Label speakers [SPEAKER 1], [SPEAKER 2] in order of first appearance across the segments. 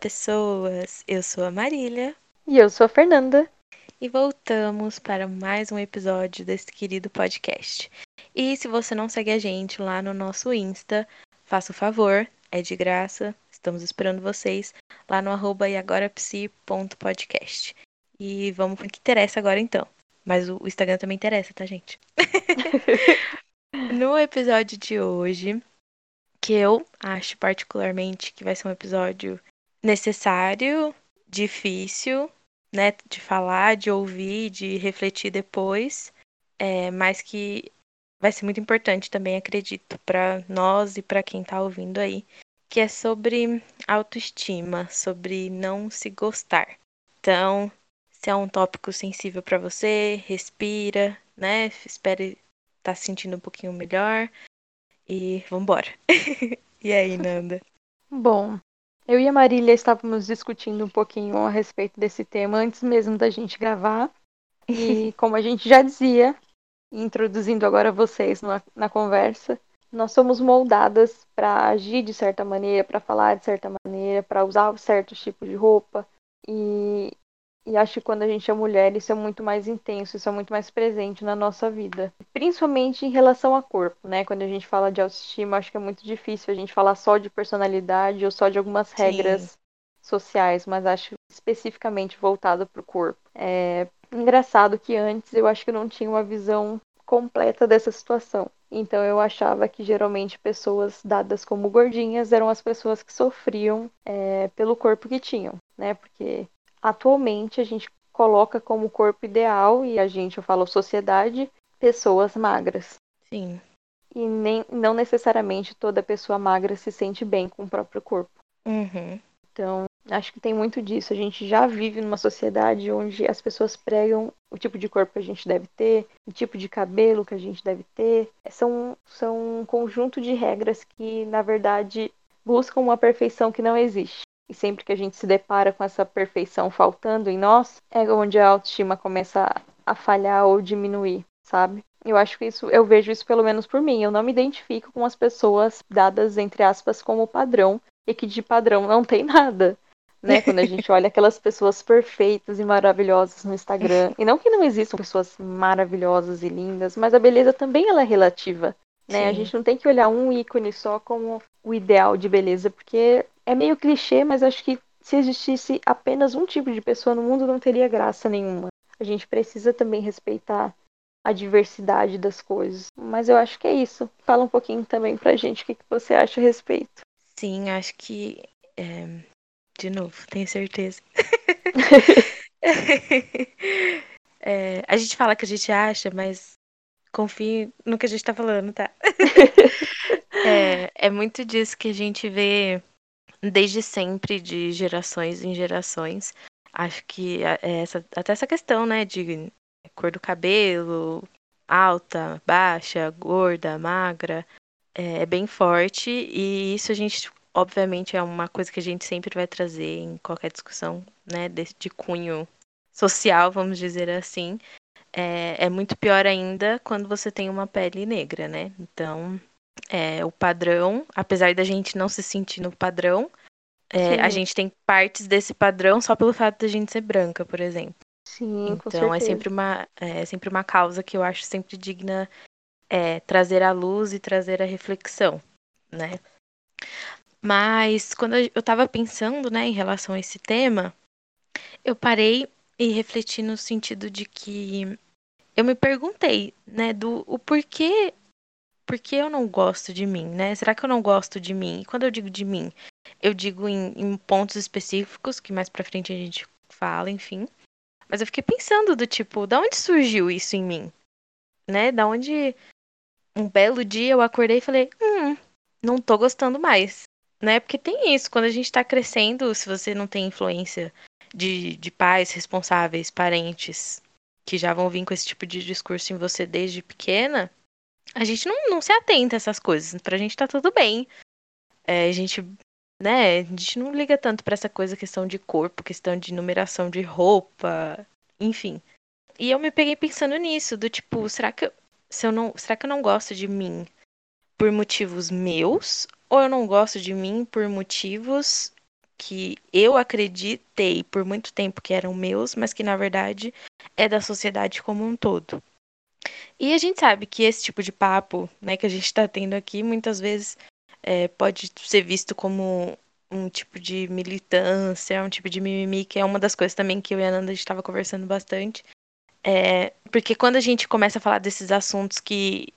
[SPEAKER 1] pessoas! Eu sou a Marília.
[SPEAKER 2] E eu sou a Fernanda.
[SPEAKER 1] E voltamos para mais um episódio desse querido podcast. E se você não segue a gente lá no nosso Insta, faça o favor, é de graça. Estamos esperando vocês lá no arroba iagorapsi.podcast. E vamos para o que interessa agora então. Mas o Instagram também interessa, tá, gente? no episódio de hoje, que eu acho particularmente que vai ser um episódio necessário, difícil, né, de falar, de ouvir, de refletir depois, é, mas que vai ser muito importante também, acredito, para nós e para quem está ouvindo aí, que é sobre autoestima, sobre não se gostar. Então, se é um tópico sensível para você, respira, né? Espere estar tá se sentindo um pouquinho melhor e vambora. e aí, Nanda?
[SPEAKER 2] Bom, eu e a Marília estávamos discutindo um pouquinho a respeito desse tema antes mesmo da gente gravar. E como a gente já dizia, introduzindo agora vocês na, na conversa, nós somos moldadas para agir de certa maneira, para falar de certa maneira, para usar certos tipos de roupa. E, e acho que quando a gente é mulher, isso é muito mais intenso, isso é muito mais presente na nossa vida. Principalmente em relação ao corpo, né? Quando a gente fala de autoestima, acho que é muito difícil a gente falar só de personalidade ou só de algumas regras Sim. sociais, mas acho especificamente voltado para o corpo. É engraçado que antes eu acho que não tinha uma visão completa dessa situação. Então eu achava que geralmente pessoas dadas como gordinhas eram as pessoas que sofriam é, pelo corpo que tinham, né? Porque atualmente a gente coloca como corpo ideal, e a gente, eu falo sociedade, pessoas magras.
[SPEAKER 1] Sim.
[SPEAKER 2] E nem, não necessariamente toda pessoa magra se sente bem com o próprio corpo.
[SPEAKER 1] Uhum.
[SPEAKER 2] Então, acho que tem muito disso. A gente já vive numa sociedade onde as pessoas pregam o tipo de corpo que a gente deve ter, o tipo de cabelo que a gente deve ter. São, são um conjunto de regras que, na verdade, buscam uma perfeição que não existe. E sempre que a gente se depara com essa perfeição faltando em nós, é onde a autoestima começa a falhar ou diminuir, sabe? Eu acho que isso, eu vejo isso pelo menos por mim. Eu não me identifico com as pessoas dadas, entre aspas, como padrão, e que de padrão não tem nada. Né? Quando a gente olha aquelas pessoas perfeitas e maravilhosas no Instagram. E não que não existam pessoas maravilhosas e lindas, mas a beleza também ela é relativa. Né? A gente não tem que olhar um ícone só como o ideal de beleza, porque é meio clichê, mas acho que se existisse apenas um tipo de pessoa no mundo, não teria graça nenhuma. A gente precisa também respeitar a diversidade das coisas. Mas eu acho que é isso. Fala um pouquinho também pra gente o que, que você acha a respeito.
[SPEAKER 1] Sim, acho que. É... De novo, tenho certeza. é, a gente fala que a gente acha, mas confie no que a gente tá falando, tá? é, é muito disso que a gente vê desde sempre, de gerações em gerações. Acho que é essa, até essa questão, né, de cor do cabelo, alta, baixa, gorda, magra, é, é bem forte e isso a gente, obviamente, é uma coisa que a gente sempre vai trazer em qualquer discussão, né, de, de cunho social, vamos dizer assim. É, é muito pior ainda quando você tem uma pele negra, né? Então, é, o padrão, apesar da gente não se sentir no padrão, é, a gente tem partes desse padrão só pelo fato de a gente ser branca, por exemplo.
[SPEAKER 2] Sim,
[SPEAKER 1] então
[SPEAKER 2] é
[SPEAKER 1] sempre uma é sempre uma causa que eu acho sempre digna é, trazer à luz e trazer a reflexão, né? Mas quando eu estava pensando, né, em relação a esse tema, eu parei e refleti no sentido de que eu me perguntei, né, do o porquê por que eu não gosto de mim, né? Será que eu não gosto de mim? E quando eu digo de mim, eu digo em, em pontos específicos, que mais pra frente a gente fala, enfim. Mas eu fiquei pensando do tipo, da onde surgiu isso em mim? Né? Da onde um belo dia eu acordei e falei, hum, não tô gostando mais. Né? Porque tem isso, quando a gente tá crescendo, se você não tem influência de, de pais responsáveis, parentes, que já vão vir com esse tipo de discurso em você desde pequena, a gente não, não se atenta a essas coisas. Pra gente tá tudo bem. É, a gente, né, a gente não liga tanto para essa coisa, questão de corpo, questão de numeração de roupa, enfim. E eu me peguei pensando nisso, do tipo, será que eu, se eu não, será que eu não gosto de mim por motivos meus ou eu não gosto de mim por motivos que eu acreditei por muito tempo que eram meus, mas que na verdade é da sociedade como um todo. E a gente sabe que esse tipo de papo, né, que a gente está tendo aqui, muitas vezes é, pode ser visto como um tipo de militância, um tipo de mimimi, que é uma das coisas também que eu e a Nanda estava conversando bastante. É, porque quando a gente começa a falar desses assuntos que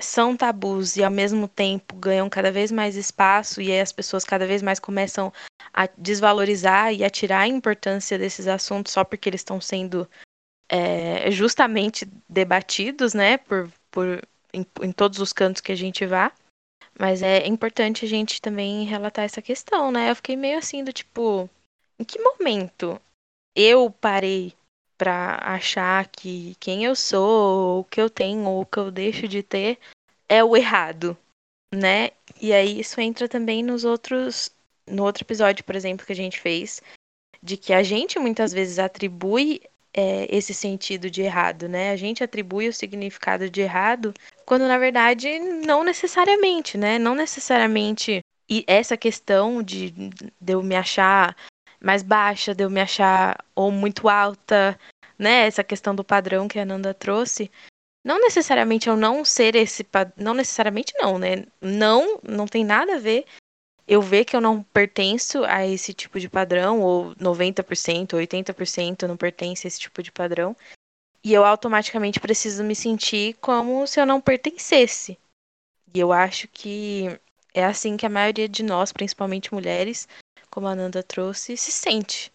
[SPEAKER 1] são tabus e ao mesmo tempo ganham cada vez mais espaço e aí as pessoas cada vez mais começam a desvalorizar e a tirar a importância desses assuntos só porque eles estão sendo é, justamente debatidos, né, por, por em, em todos os cantos que a gente vá. Mas é importante a gente também relatar essa questão, né? Eu fiquei meio assim do tipo, em que momento eu parei para achar que quem eu sou, o que eu tenho ou o que eu deixo de ter é o errado, né? E aí isso entra também nos outros no outro episódio, por exemplo, que a gente fez, de que a gente muitas vezes atribui é, esse sentido de errado, né? A gente atribui o significado de errado quando na verdade não necessariamente, né? Não necessariamente. E essa questão de, de eu me achar mais baixa, de eu me achar ou muito alta, né? Essa questão do padrão que a Nanda trouxe. Não necessariamente eu não ser esse. Não necessariamente não, né? Não, não tem nada a ver eu ver que eu não pertenço a esse tipo de padrão, ou 90%, 80% não pertence a esse tipo de padrão, e eu automaticamente preciso me sentir como se eu não pertencesse. E eu acho que é assim que a maioria de nós, principalmente mulheres, como a Nanda trouxe, se sente.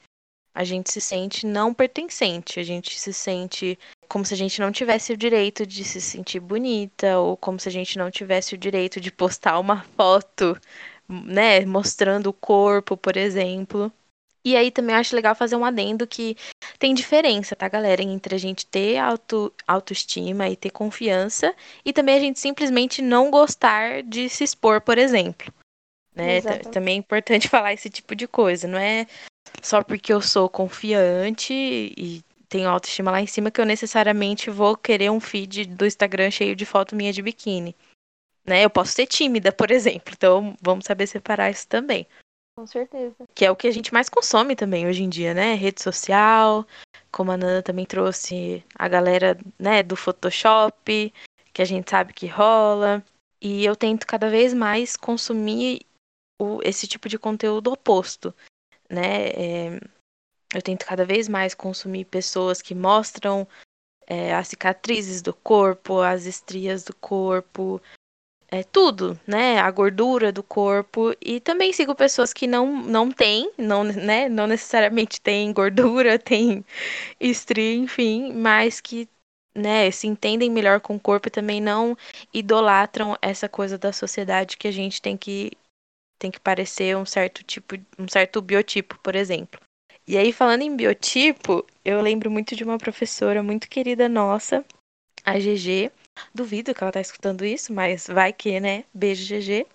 [SPEAKER 1] A gente se sente não pertencente, a gente se sente como se a gente não tivesse o direito de se sentir bonita, ou como se a gente não tivesse o direito de postar uma foto né, mostrando o corpo, por exemplo. E aí também acho legal fazer um adendo que tem diferença, tá, galera, entre a gente ter auto, autoestima e ter confiança e também a gente simplesmente não gostar de se expor, por exemplo. Né? Também é importante falar esse tipo de coisa, não é só porque eu sou confiante e tenho autoestima lá em cima que eu necessariamente vou querer um feed do Instagram cheio de foto minha de biquíni né? Eu posso ser tímida, por exemplo. Então, vamos saber separar isso também.
[SPEAKER 2] Com certeza.
[SPEAKER 1] Que é o que a gente mais consome também hoje em dia, né? Rede social, como a Nana também trouxe a galera, né, do Photoshop, que a gente sabe que rola. E eu tento cada vez mais consumir o, esse tipo de conteúdo oposto, né? É, eu tento cada vez mais consumir pessoas que mostram é, as cicatrizes do corpo, as estrias do corpo, é, tudo, né? A gordura do corpo. E também sigo pessoas que não, não têm, não, né? Não necessariamente têm gordura, têm estria, enfim, mas que né, se entendem melhor com o corpo e também não idolatram essa coisa da sociedade que a gente tem que tem que parecer um certo tipo, um certo biotipo, por exemplo. E aí falando em biotipo, eu lembro muito de uma professora muito querida nossa, a GG, Duvido que ela tá escutando isso, mas vai que, né? Beijo, GG.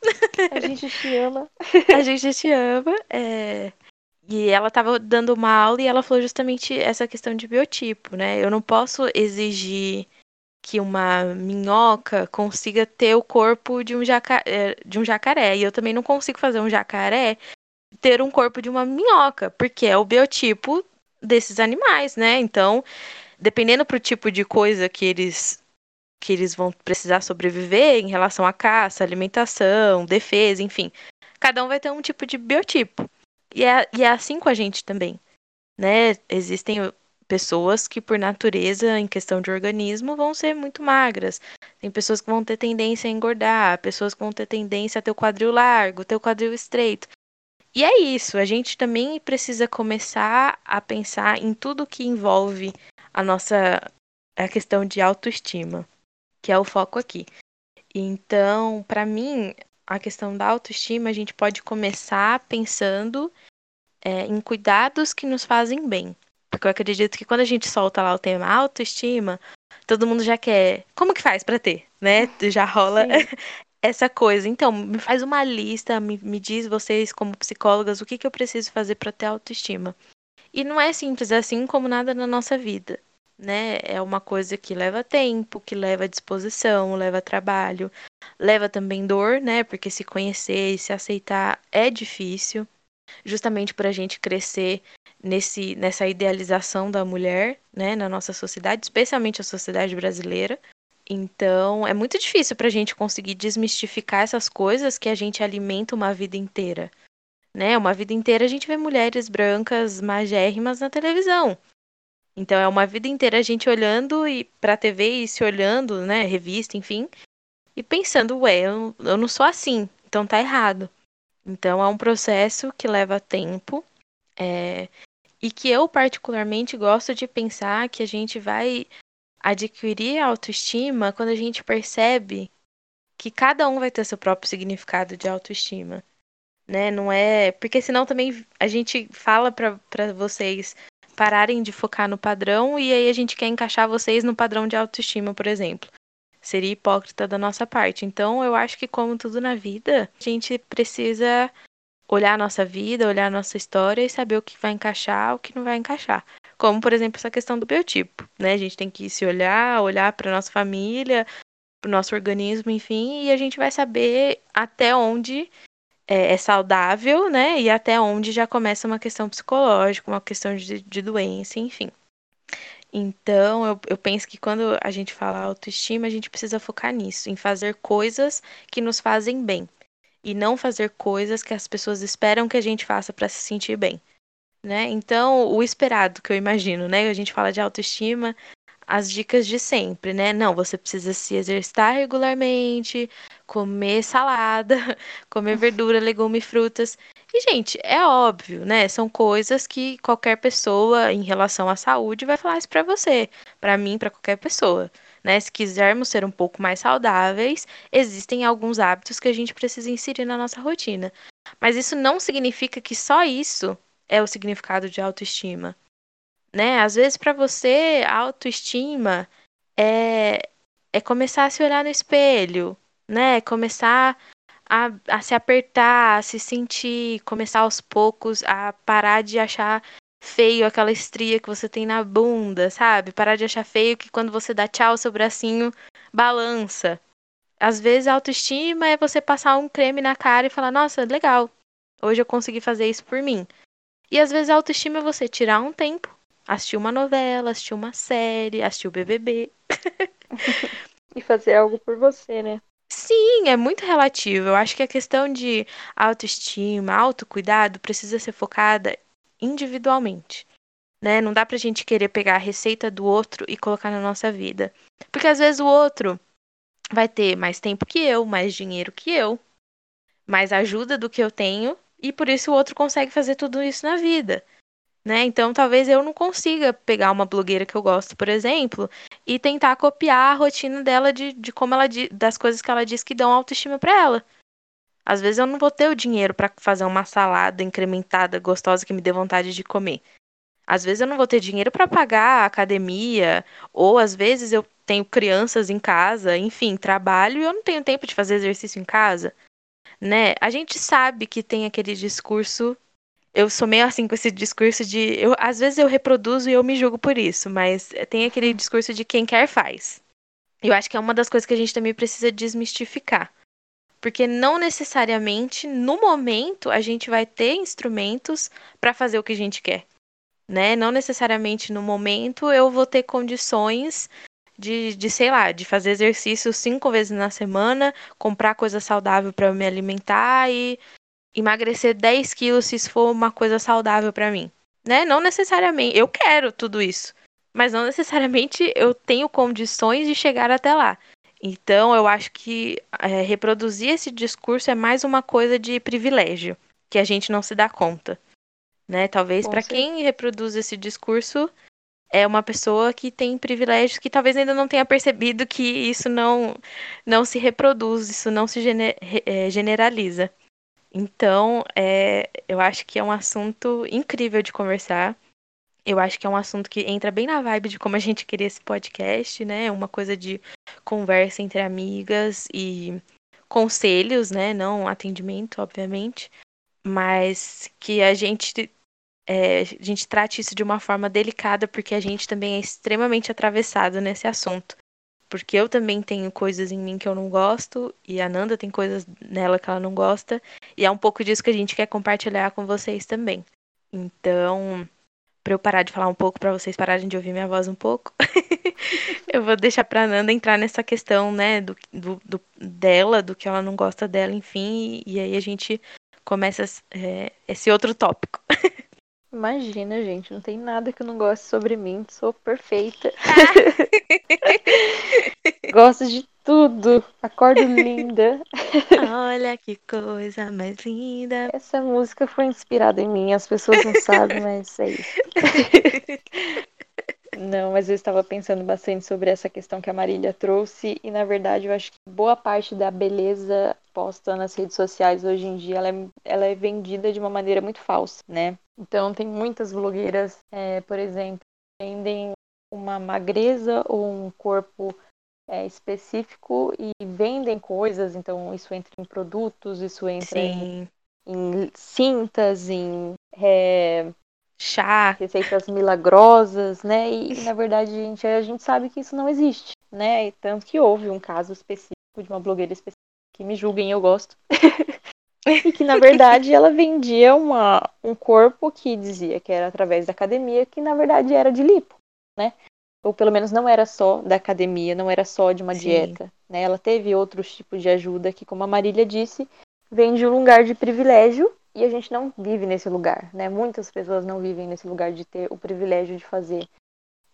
[SPEAKER 2] A gente te ama.
[SPEAKER 1] A gente te ama. É... E ela tava dando uma aula e ela falou justamente essa questão de biotipo, né? Eu não posso exigir que uma minhoca consiga ter o corpo de um, jaca... É, de um jacaré. E eu também não consigo fazer um jacaré ter um corpo de uma minhoca, porque é o biotipo desses animais, né? Então, dependendo pro tipo de coisa que eles que eles vão precisar sobreviver em relação à caça, alimentação, defesa, enfim. Cada um vai ter um tipo de biotipo. E é, e é assim com a gente também. Né? Existem pessoas que, por natureza, em questão de organismo, vão ser muito magras. Tem pessoas que vão ter tendência a engordar, pessoas que vão ter tendência a ter o quadril largo, ter o quadril estreito. E é isso, a gente também precisa começar a pensar em tudo que envolve a nossa a questão de autoestima que é o foco aqui. Então, para mim, a questão da autoestima, a gente pode começar pensando é, em cuidados que nos fazem bem. Porque eu acredito que quando a gente solta lá o tema autoestima, todo mundo já quer. Como que faz para ter? Né? Já rola essa coisa. Então, me faz uma lista, me, me diz vocês, como psicólogas, o que, que eu preciso fazer para ter autoestima. E não é simples assim como nada na nossa vida né? É uma coisa que leva tempo, que leva disposição, leva trabalho, leva também dor, né? Porque se conhecer e se aceitar é difícil. justamente por a gente crescer nesse, nessa idealização da mulher, né, na nossa sociedade, especialmente a sociedade brasileira. Então, é muito difícil para a gente conseguir desmistificar essas coisas que a gente alimenta uma vida inteira. Né? Uma vida inteira a gente vê mulheres brancas magérrimas na televisão. Então, é uma vida inteira a gente olhando e para a TV e se olhando, né, revista, enfim, e pensando, ué, eu, eu não sou assim, então tá errado. Então, é um processo que leva tempo. É, e que eu particularmente gosto de pensar que a gente vai adquirir autoestima quando a gente percebe que cada um vai ter seu próprio significado de autoestima, né? Não é, porque senão também a gente fala para vocês pararem de focar no padrão e aí a gente quer encaixar vocês no padrão de autoestima, por exemplo. Seria hipócrita da nossa parte. Então, eu acho que como tudo na vida, a gente precisa olhar a nossa vida, olhar a nossa história e saber o que vai encaixar, o que não vai encaixar. Como, por exemplo, essa questão do biotipo, né? A gente tem que se olhar, olhar para nossa família, para o nosso organismo, enfim, e a gente vai saber até onde é, é, saudável, né? E até onde já começa uma questão psicológica, uma questão de, de doença, enfim. Então, eu, eu penso que quando a gente fala autoestima, a gente precisa focar nisso, em fazer coisas que nos fazem bem e não fazer coisas que as pessoas esperam que a gente faça para se sentir bem, né? Então, o esperado que eu imagino, né? A gente fala de autoestima, as dicas de sempre, né? Não, você precisa se exercitar regularmente, comer salada, comer verdura, legume e frutas. E, gente, é óbvio, né? São coisas que qualquer pessoa em relação à saúde vai falar isso para você, para mim, para qualquer pessoa. Né? Se quisermos ser um pouco mais saudáveis, existem alguns hábitos que a gente precisa inserir na nossa rotina. Mas isso não significa que só isso é o significado de autoestima. Né? Às vezes, para você, a autoestima é, é começar a se olhar no espelho, né? Começar a, a se apertar, a se sentir, começar aos poucos a parar de achar feio aquela estria que você tem na bunda, sabe? Parar de achar feio que quando você dá tchau, seu bracinho balança. Às vezes a autoestima é você passar um creme na cara e falar: "Nossa, legal. Hoje eu consegui fazer isso por mim". E às vezes a autoestima é você tirar um tempo, assistir uma novela, assistir uma série, assistir o BBB.
[SPEAKER 2] e fazer algo por você, né?
[SPEAKER 1] Sim, é muito relativo. Eu acho que a questão de autoestima, autocuidado precisa ser focada individualmente. Né? Não dá pra gente querer pegar a receita do outro e colocar na nossa vida. Porque às vezes o outro vai ter mais tempo que eu, mais dinheiro que eu, mais ajuda do que eu tenho, e por isso o outro consegue fazer tudo isso na vida. Né? Então talvez eu não consiga pegar uma blogueira que eu gosto, por exemplo, e tentar copiar a rotina dela de, de como ela das coisas que ela diz que dão autoestima para ela. Às vezes eu não vou ter o dinheiro para fazer uma salada incrementada, gostosa que me dê vontade de comer. Às vezes eu não vou ter dinheiro para pagar a academia, ou às vezes eu tenho crianças em casa, enfim, trabalho e eu não tenho tempo de fazer exercício em casa, né? A gente sabe que tem aquele discurso eu sou meio assim com esse discurso de eu às vezes eu reproduzo e eu me julgo por isso, mas tem aquele discurso de quem quer faz. Eu acho que é uma das coisas que a gente também precisa desmistificar. Porque não necessariamente no momento a gente vai ter instrumentos para fazer o que a gente quer. Né? Não necessariamente no momento eu vou ter condições de, de sei lá, de fazer exercício cinco vezes na semana, comprar coisa saudável para me alimentar e emagrecer 10 quilos se isso for uma coisa saudável para mim. Né? Não necessariamente. Eu quero tudo isso. Mas não necessariamente eu tenho condições de chegar até lá. Então, eu acho que é, reproduzir esse discurso é mais uma coisa de privilégio, que a gente não se dá conta. Né? Talvez para quem reproduz esse discurso é uma pessoa que tem privilégios que talvez ainda não tenha percebido que isso não, não se reproduz, isso não se gener, é, generaliza. Então, é, eu acho que é um assunto incrível de conversar. Eu acho que é um assunto que entra bem na vibe de como a gente queria esse podcast, né? Uma coisa de conversa entre amigas e conselhos, né? Não atendimento, obviamente, mas que a gente é, a gente trate isso de uma forma delicada, porque a gente também é extremamente atravessado nesse assunto. Porque eu também tenho coisas em mim que eu não gosto, e a Nanda tem coisas nela que ela não gosta, E é um pouco disso que a gente quer compartilhar com vocês também. Então, para eu parar de falar um pouco, para vocês pararem de ouvir minha voz um pouco, eu vou deixar para Nanda entrar nessa questão, né, do, do, do, dela, do que ela não gosta dela, enfim, e, e aí a gente começa é, esse outro tópico.
[SPEAKER 2] Imagina, gente, não tem nada que eu não goste sobre mim, sou perfeita. Gosto de tudo, acordo linda.
[SPEAKER 1] Olha que coisa mais linda.
[SPEAKER 2] Essa música foi inspirada em mim, as pessoas não sabem, mas é isso. Não, mas eu estava pensando bastante sobre essa questão que a Marília trouxe e na verdade eu acho que boa parte da beleza posta nas redes sociais hoje em dia ela é, ela é vendida de uma maneira muito falsa, né? Então tem muitas blogueiras, é, por exemplo, vendem uma magreza ou um corpo é, específico e vendem coisas, então isso entra em produtos, isso entra em, em, cintas, em é,
[SPEAKER 1] chá,
[SPEAKER 2] receitas milagrosas, né? E, na verdade, a gente, a gente sabe que isso não existe, né? E tanto que houve um caso específico de uma blogueira específica que me julguem, eu gosto. e que na verdade ela vendia uma, um corpo que dizia que era através da academia, que na verdade era de lipo, né? Ou pelo menos não era só da academia, não era só de uma Sim. dieta, né? Ela teve outros tipos de ajuda que, como a Marília disse, vem de um lugar de privilégio e a gente não vive nesse lugar, né? Muitas pessoas não vivem nesse lugar de ter o privilégio de fazer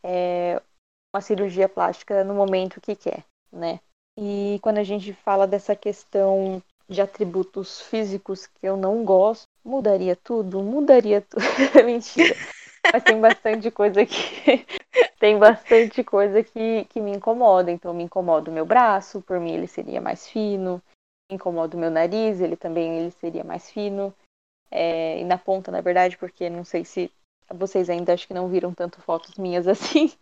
[SPEAKER 2] é, uma cirurgia plástica no momento que quer, né? E quando a gente fala dessa questão de atributos físicos que eu não gosto, mudaria tudo? Mudaria tudo. Mentira. Mas tem bastante coisa que tem bastante coisa que, que me incomoda. Então me incomoda o meu braço, por mim ele seria mais fino. Me incomoda o meu nariz, ele também ele seria mais fino é, e na ponta, na verdade, porque não sei se vocês ainda acho que não viram tanto fotos minhas assim.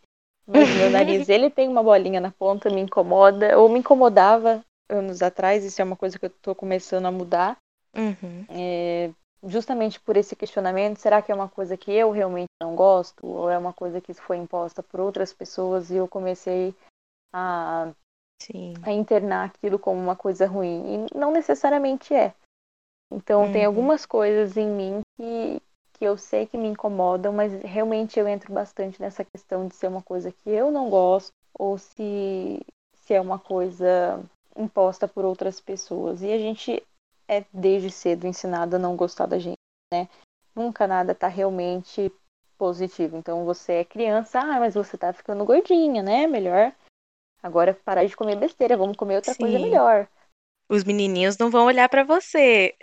[SPEAKER 2] Mas meu nariz, ele tem uma bolinha na ponta, me incomoda, ou me incomodava anos atrás, isso é uma coisa que eu tô começando a mudar.
[SPEAKER 1] Uhum.
[SPEAKER 2] É, justamente por esse questionamento, será que é uma coisa que eu realmente não gosto? Ou é uma coisa que foi imposta por outras pessoas e eu comecei a, a internar aquilo como uma coisa ruim? E não necessariamente é. Então uhum. tem algumas coisas em mim que, que eu sei que me incomodam, mas realmente eu entro bastante nessa questão de ser uma coisa que eu não gosto ou se, se é uma coisa imposta por outras pessoas. E a gente é desde cedo ensinado a não gostar da gente, né? Nunca nada tá realmente positivo. Então você é criança, ah, mas você tá ficando gordinha, né? Melhor agora parar de comer besteira, vamos comer outra Sim. coisa melhor.
[SPEAKER 1] Os menininhos não vão olhar para você.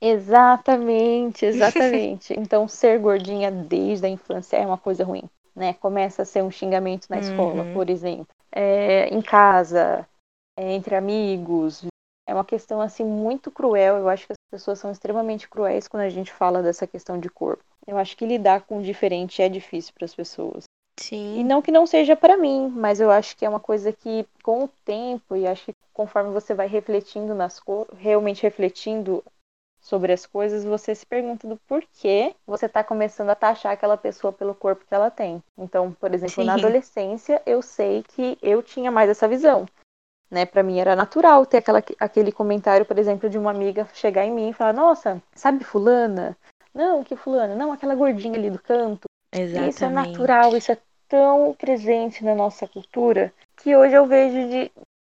[SPEAKER 2] Exatamente, exatamente. então, ser gordinha desde a infância é uma coisa ruim, né? Começa a ser um xingamento na escola, uhum. por exemplo. É, em casa, é, entre amigos. É uma questão, assim, muito cruel. Eu acho que as pessoas são extremamente cruéis quando a gente fala dessa questão de corpo. Eu acho que lidar com o diferente é difícil para as pessoas.
[SPEAKER 1] Sim.
[SPEAKER 2] E não que não seja para mim, mas eu acho que é uma coisa que, com o tempo, e acho que conforme você vai refletindo nas coisas, realmente refletindo sobre as coisas, você se pergunta do porquê você está começando a taxar aquela pessoa pelo corpo que ela tem. Então, por exemplo, Sim. na adolescência, eu sei que eu tinha mais essa visão. Né, para mim era natural ter aquela, aquele comentário, por exemplo, de uma amiga chegar em mim e falar: Nossa, sabe Fulana? Não, que Fulana? Não, aquela gordinha ali do canto.
[SPEAKER 1] Exatamente.
[SPEAKER 2] Isso é natural, isso é tão presente na nossa cultura que hoje eu vejo de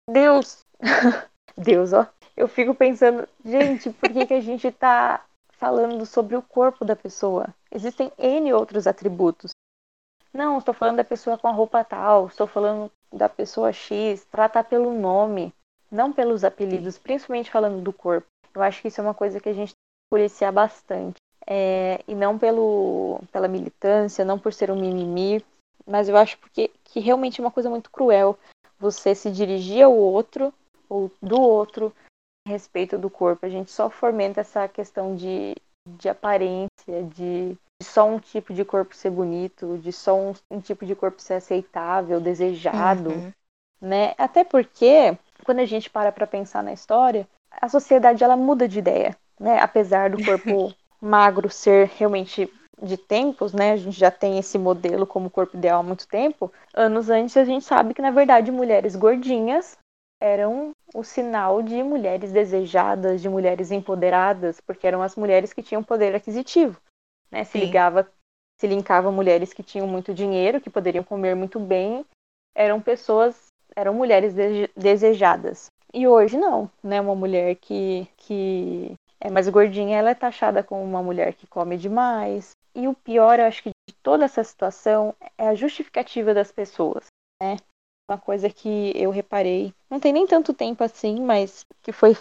[SPEAKER 2] Deus, Deus, ó. Eu fico pensando, gente, por que, que a gente tá falando sobre o corpo da pessoa? Existem N outros atributos. Não, estou falando da pessoa com a roupa tal, estou falando da pessoa X, tratar pelo nome, não pelos apelidos, principalmente falando do corpo. Eu acho que isso é uma coisa que a gente tem que policiar bastante. É, e não pelo, pela militância, não por ser um mimimi, mas eu acho porque, que realmente é uma coisa muito cruel você se dirigir ao outro ou do outro a respeito do corpo. A gente só fomenta essa questão de, de aparência, de, de só um tipo de corpo ser bonito, de só um, um tipo de corpo ser aceitável, desejado, uhum. né? Até porque quando a gente para para pensar na história, a sociedade ela muda de ideia, né? Apesar do corpo magro ser realmente de tempos, né? A gente já tem esse modelo como corpo ideal há muito tempo. Anos antes a gente sabe que na verdade mulheres gordinhas eram o sinal de mulheres desejadas, de mulheres empoderadas, porque eram as mulheres que tinham poder aquisitivo. Né? Se ligava, se linkava mulheres que tinham muito dinheiro, que poderiam comer muito bem, eram pessoas, eram mulheres de, desejadas. E hoje não, né? Uma mulher que, que é mais gordinha, ela é taxada como uma mulher que come demais. E o pior, eu acho que de toda essa situação é a justificativa das pessoas, né? Uma coisa que eu reparei, não tem nem tanto tempo assim, mas que foi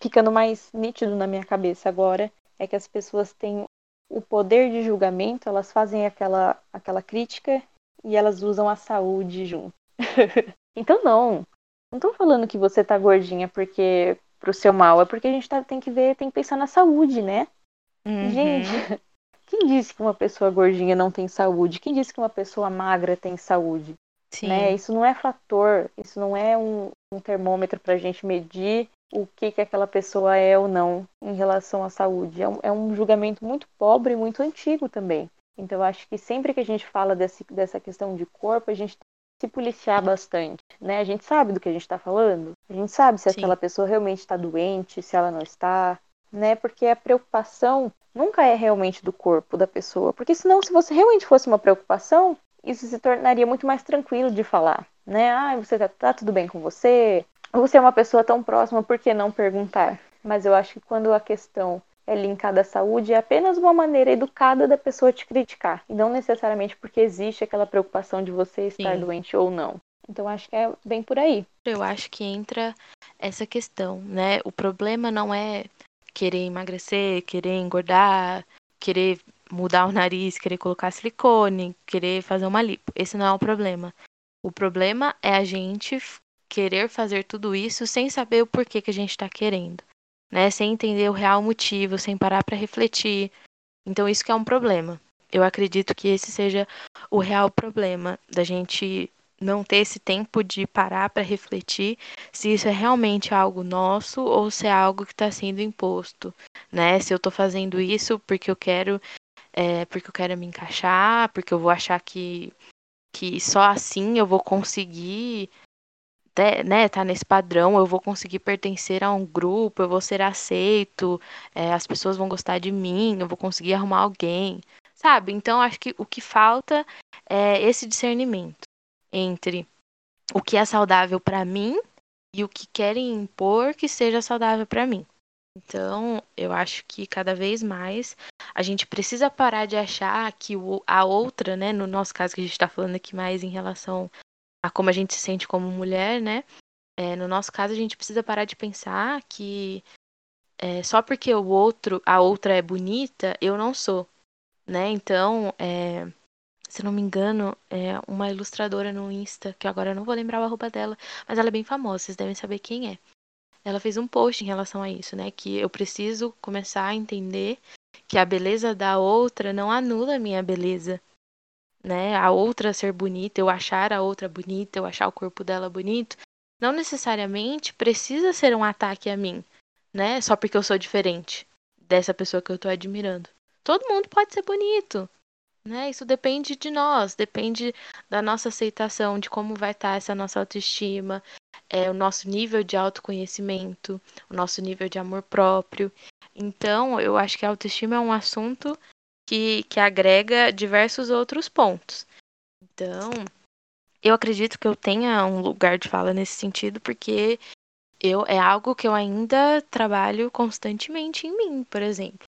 [SPEAKER 2] ficando mais nítido na minha cabeça agora, é que as pessoas têm o poder de julgamento, elas fazem aquela, aquela crítica e elas usam a saúde junto. então não. Não tô falando que você tá gordinha porque pro seu mal, é porque a gente tá, tem que ver, tem que pensar na saúde, né? Uhum. Gente, quem disse que uma pessoa gordinha não tem saúde? Quem disse que uma pessoa magra tem saúde? Sim. Né? Isso não é fator, isso não é um, um termômetro para a gente medir o que, que aquela pessoa é ou não em relação à saúde. É um, é um julgamento muito pobre e muito antigo também. Então, eu acho que sempre que a gente fala desse, dessa questão de corpo, a gente tem que se policiar bastante, né? A gente sabe do que a gente está falando, a gente sabe se Sim. aquela pessoa realmente está doente, se ela não está, né? Porque a preocupação nunca é realmente do corpo da pessoa, porque senão, se você realmente fosse uma preocupação, isso se tornaria muito mais tranquilo de falar, né? Ah, você tá, tá tudo bem com você? Você é uma pessoa tão próxima, por que não perguntar? Mas eu acho que quando a questão é linkada à saúde, é apenas uma maneira educada da pessoa te criticar. E não necessariamente porque existe aquela preocupação de você estar Sim. doente ou não. Então acho que é bem por aí.
[SPEAKER 1] Eu acho que entra essa questão, né? O problema não é querer emagrecer, querer engordar, querer mudar o nariz, querer colocar silicone, querer fazer uma lipo. Esse não é o problema. O problema é a gente querer fazer tudo isso sem saber o porquê que a gente está querendo, né? Sem entender o real motivo, sem parar para refletir. Então isso que é um problema. Eu acredito que esse seja o real problema da gente não ter esse tempo de parar para refletir se isso é realmente algo nosso ou se é algo que está sendo imposto, né? Se eu estou fazendo isso porque eu quero é, porque eu quero me encaixar, porque eu vou achar que, que só assim eu vou conseguir né, tá nesse padrão, eu vou conseguir pertencer a um grupo, eu vou ser aceito, é, as pessoas vão gostar de mim, eu vou conseguir arrumar alguém, sabe? Então acho que o que falta é esse discernimento entre o que é saudável para mim e o que querem impor que seja saudável para mim. Então, eu acho que cada vez mais a gente precisa parar de achar que o, a outra, né, no nosso caso que a gente está falando aqui mais em relação a como a gente se sente como mulher, né, é, no nosso caso a gente precisa parar de pensar que é, só porque o outro, a outra é bonita, eu não sou, né? Então, é, se não me engano, é uma ilustradora no Insta, que agora eu não vou lembrar o arroba dela, mas ela é bem famosa, vocês devem saber quem é ela fez um post em relação a isso, né? Que eu preciso começar a entender que a beleza da outra não anula a minha beleza, né? A outra ser bonita, eu achar a outra bonita, eu achar o corpo dela bonito, não necessariamente precisa ser um ataque a mim, né? Só porque eu sou diferente dessa pessoa que eu tô admirando. Todo mundo pode ser bonito, né? Isso depende de nós, depende da nossa aceitação, de como vai estar tá essa nossa autoestima, é, o nosso nível de autoconhecimento, o nosso nível de amor próprio. Então, eu acho que a autoestima é um assunto que, que agrega diversos outros pontos. Então, eu acredito que eu tenha um lugar de fala nesse sentido, porque eu é algo que eu ainda trabalho constantemente em mim, por exemplo.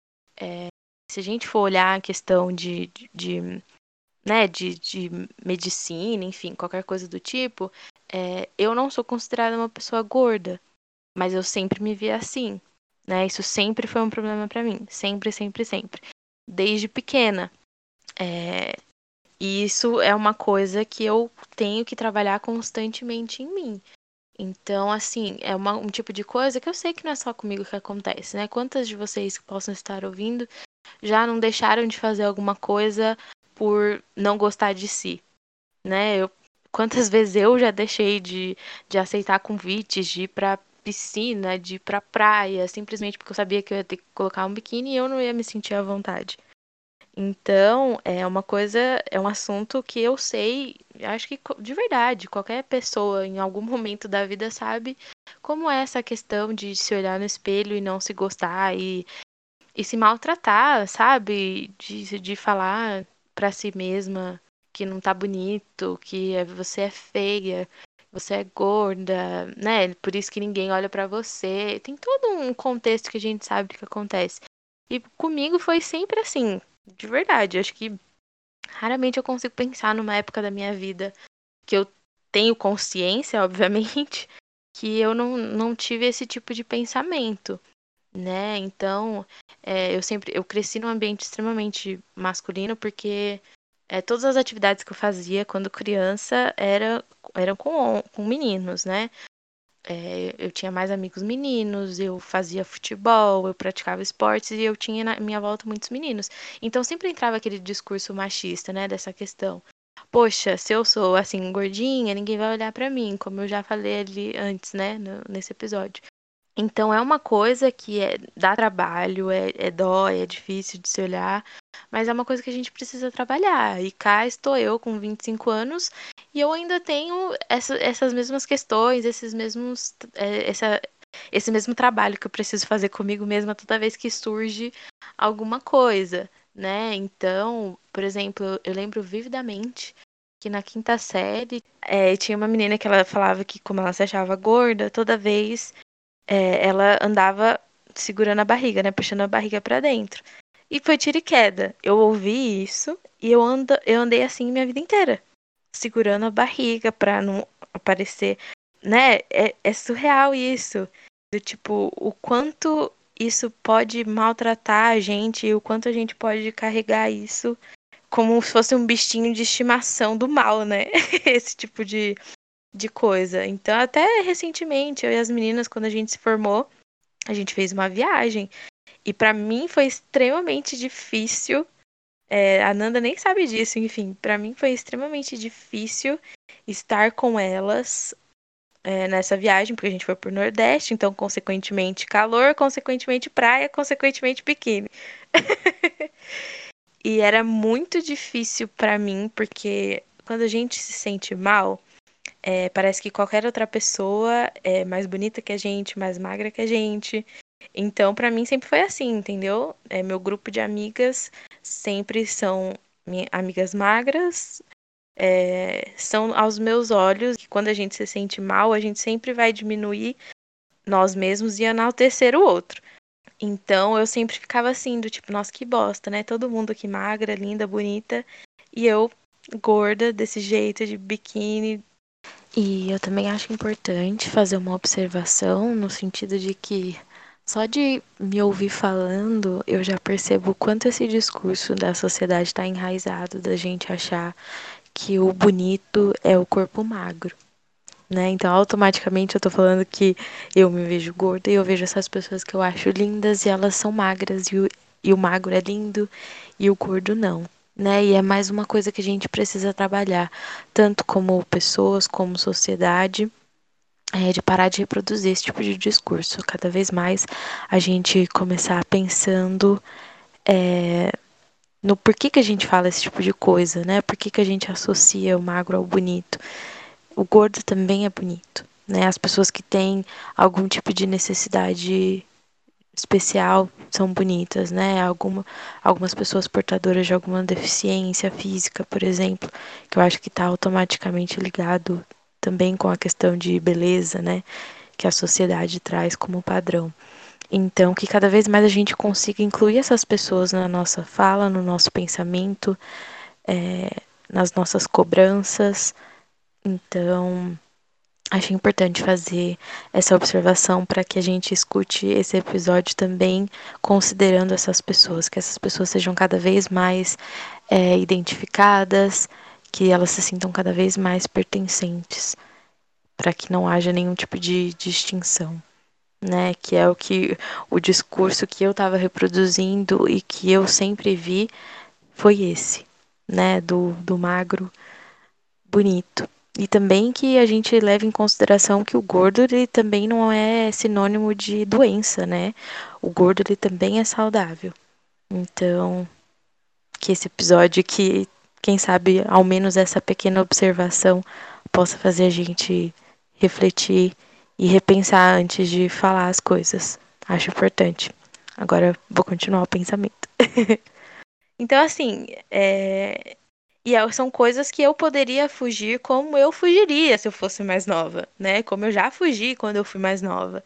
[SPEAKER 1] É, se a gente for olhar a questão de, de, de né, de, de medicina, enfim, qualquer coisa do tipo, é, eu não sou considerada uma pessoa gorda, mas eu sempre me vi assim, né? Isso sempre foi um problema para mim, sempre, sempre, sempre, desde pequena. É, e isso é uma coisa que eu tenho que trabalhar constantemente em mim. Então, assim, é uma, um tipo de coisa que eu sei que não é só comigo que acontece, né? Quantas de vocês que possam estar ouvindo já não deixaram de fazer alguma coisa por não gostar de si, né? Eu, quantas vezes eu já deixei de, de aceitar convites, de ir pra piscina, de ir pra praia, simplesmente porque eu sabia que eu ia ter que colocar um biquíni e eu não ia me sentir à vontade. Então, é uma coisa, é um assunto que eu sei, acho que de verdade, qualquer pessoa em algum momento da vida sabe como é essa questão de se olhar no espelho e não se gostar e, e se maltratar, sabe? De, de falar pra si mesma que não tá bonito, que é, você é feia, você é gorda, né? Por isso que ninguém olha para você. Tem todo um contexto que a gente sabe que acontece. E comigo foi sempre assim, de verdade. Acho que raramente eu consigo pensar numa época da minha vida que eu tenho consciência, obviamente, que eu não, não tive esse tipo de pensamento, né? Então, é, eu sempre eu cresci num ambiente extremamente masculino porque é, todas as atividades que eu fazia quando criança era, eram com, com meninos, né? É, eu tinha mais amigos meninos, eu fazia futebol, eu praticava esportes e eu tinha na minha volta muitos meninos. Então sempre entrava aquele discurso machista, né, dessa questão. Poxa, se eu sou assim gordinha, ninguém vai olhar para mim, como eu já falei ali antes, né, no, nesse episódio. Então é uma coisa que é, dá trabalho, é, é dó, é difícil de se olhar, mas é uma coisa que a gente precisa trabalhar. E cá estou eu com 25 anos e eu ainda tenho essa, essas mesmas questões, esses mesmos. É, essa, esse mesmo trabalho que eu preciso fazer comigo mesma toda vez que surge alguma coisa, né? Então, por exemplo, eu lembro vividamente que na quinta série é, tinha uma menina que ela falava que, como ela se achava gorda, toda vez é, ela andava segurando a barriga, né? Puxando a barriga para dentro. E foi tiro e queda. Eu ouvi isso e eu, anda, eu andei assim minha vida inteira. Segurando a barriga pra não aparecer. Né? É, é surreal isso. Do tipo, o quanto isso pode maltratar a gente e o quanto a gente pode carregar isso como se fosse um bichinho de estimação do mal, né? Esse tipo de, de coisa. Então, até recentemente, eu e as meninas, quando a gente se formou, a gente fez uma viagem. E para mim foi extremamente difícil. É, a Nanda nem sabe disso, enfim. para mim foi extremamente difícil estar com elas é, nessa viagem, porque a gente foi pro Nordeste, então, consequentemente, calor, consequentemente, praia, consequentemente, biquíni. e era muito difícil para mim, porque quando a gente se sente mal, é, parece que qualquer outra pessoa é mais bonita que a gente, mais magra que a gente. Então, para mim sempre foi assim, entendeu? É, meu grupo de amigas sempre são amigas magras, é, são aos meus olhos que quando a gente se sente mal, a gente sempre vai diminuir nós mesmos e enaltecer o outro. Então eu sempre ficava assim, do tipo, nossa, que bosta, né? Todo mundo aqui magra, linda, bonita, e eu gorda desse jeito, de biquíni, e eu também acho importante fazer uma observação no sentido de que só de me ouvir falando, eu já percebo quanto esse discurso da sociedade está enraizado da gente achar que o bonito é o corpo magro. Né? Então, automaticamente eu tô falando que eu me vejo gorda e eu vejo essas pessoas que eu acho lindas e elas são magras e o, e o magro é lindo e o gordo não né? E é mais uma coisa que a gente precisa trabalhar, tanto como pessoas, como sociedade, é, de parar de reproduzir esse tipo de discurso. Cada vez mais a gente começar pensando é, no porquê que a gente fala esse tipo de coisa, né? Por que, que a gente associa o magro ao bonito? O gordo também é bonito, né? As pessoas que têm algum tipo de necessidade especial são bonitas, né? Alguma, algumas pessoas portadoras de alguma deficiência física, por exemplo, que eu acho que está automaticamente ligado também com a questão de beleza, né? Que a sociedade traz como padrão. Então, que cada vez mais a gente consiga incluir essas pessoas na nossa fala, no nosso pensamento, é, nas nossas cobranças. Então, Acho importante fazer essa observação para que a gente escute esse episódio também considerando essas pessoas, que essas pessoas sejam cada vez mais é, identificadas, que elas se sintam cada vez mais pertencentes, para que não haja nenhum tipo de distinção, né? Que é o que o discurso que eu estava reproduzindo e que eu sempre vi foi esse, né? Do, do magro bonito e também que a gente leve em consideração que o gordo ele também não é sinônimo de doença, né? O gordo ele também é saudável. Então, que esse episódio, que quem sabe ao menos essa pequena observação possa fazer a gente refletir e repensar antes de falar as coisas. Acho importante. Agora vou continuar o pensamento. então, assim, é... e é, são coisas que eu poderia fugir como eu fugiria se eu fosse mais nova, né? Como eu já fugi quando eu fui mais nova.